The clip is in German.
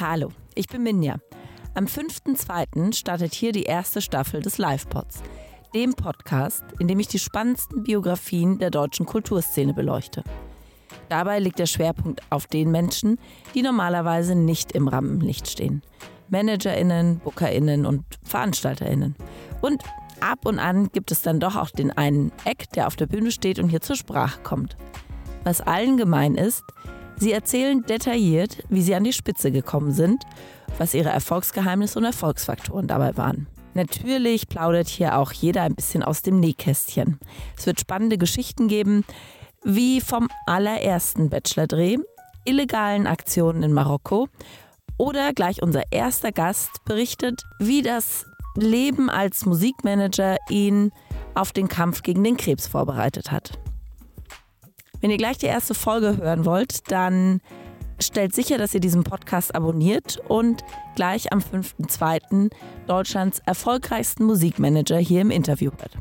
Hallo, ich bin Minja. Am 5.2. startet hier die erste Staffel des Livepods, dem Podcast, in dem ich die spannendsten Biografien der deutschen Kulturszene beleuchte. Dabei liegt der Schwerpunkt auf den Menschen, die normalerweise nicht im Rampenlicht stehen. ManagerInnen, BookerInnen und VeranstalterInnen. Und ab und an gibt es dann doch auch den einen Eck, der auf der Bühne steht und hier zur Sprache kommt. Was allen gemein ist, sie erzählen detailliert, wie sie an die Spitze gekommen sind, was ihre Erfolgsgeheimnisse und Erfolgsfaktoren dabei waren. Natürlich plaudert hier auch jeder ein bisschen aus dem Nähkästchen. Es wird spannende Geschichten geben, wie vom allerersten Bachelor-Dreh, illegalen Aktionen in Marokko oder gleich unser erster Gast berichtet, wie das Leben als Musikmanager ihn auf den Kampf gegen den Krebs vorbereitet hat. Wenn ihr gleich die erste Folge hören wollt, dann stellt sicher, dass ihr diesen Podcast abonniert und gleich am 5.2. Deutschlands erfolgreichsten Musikmanager hier im Interview hört.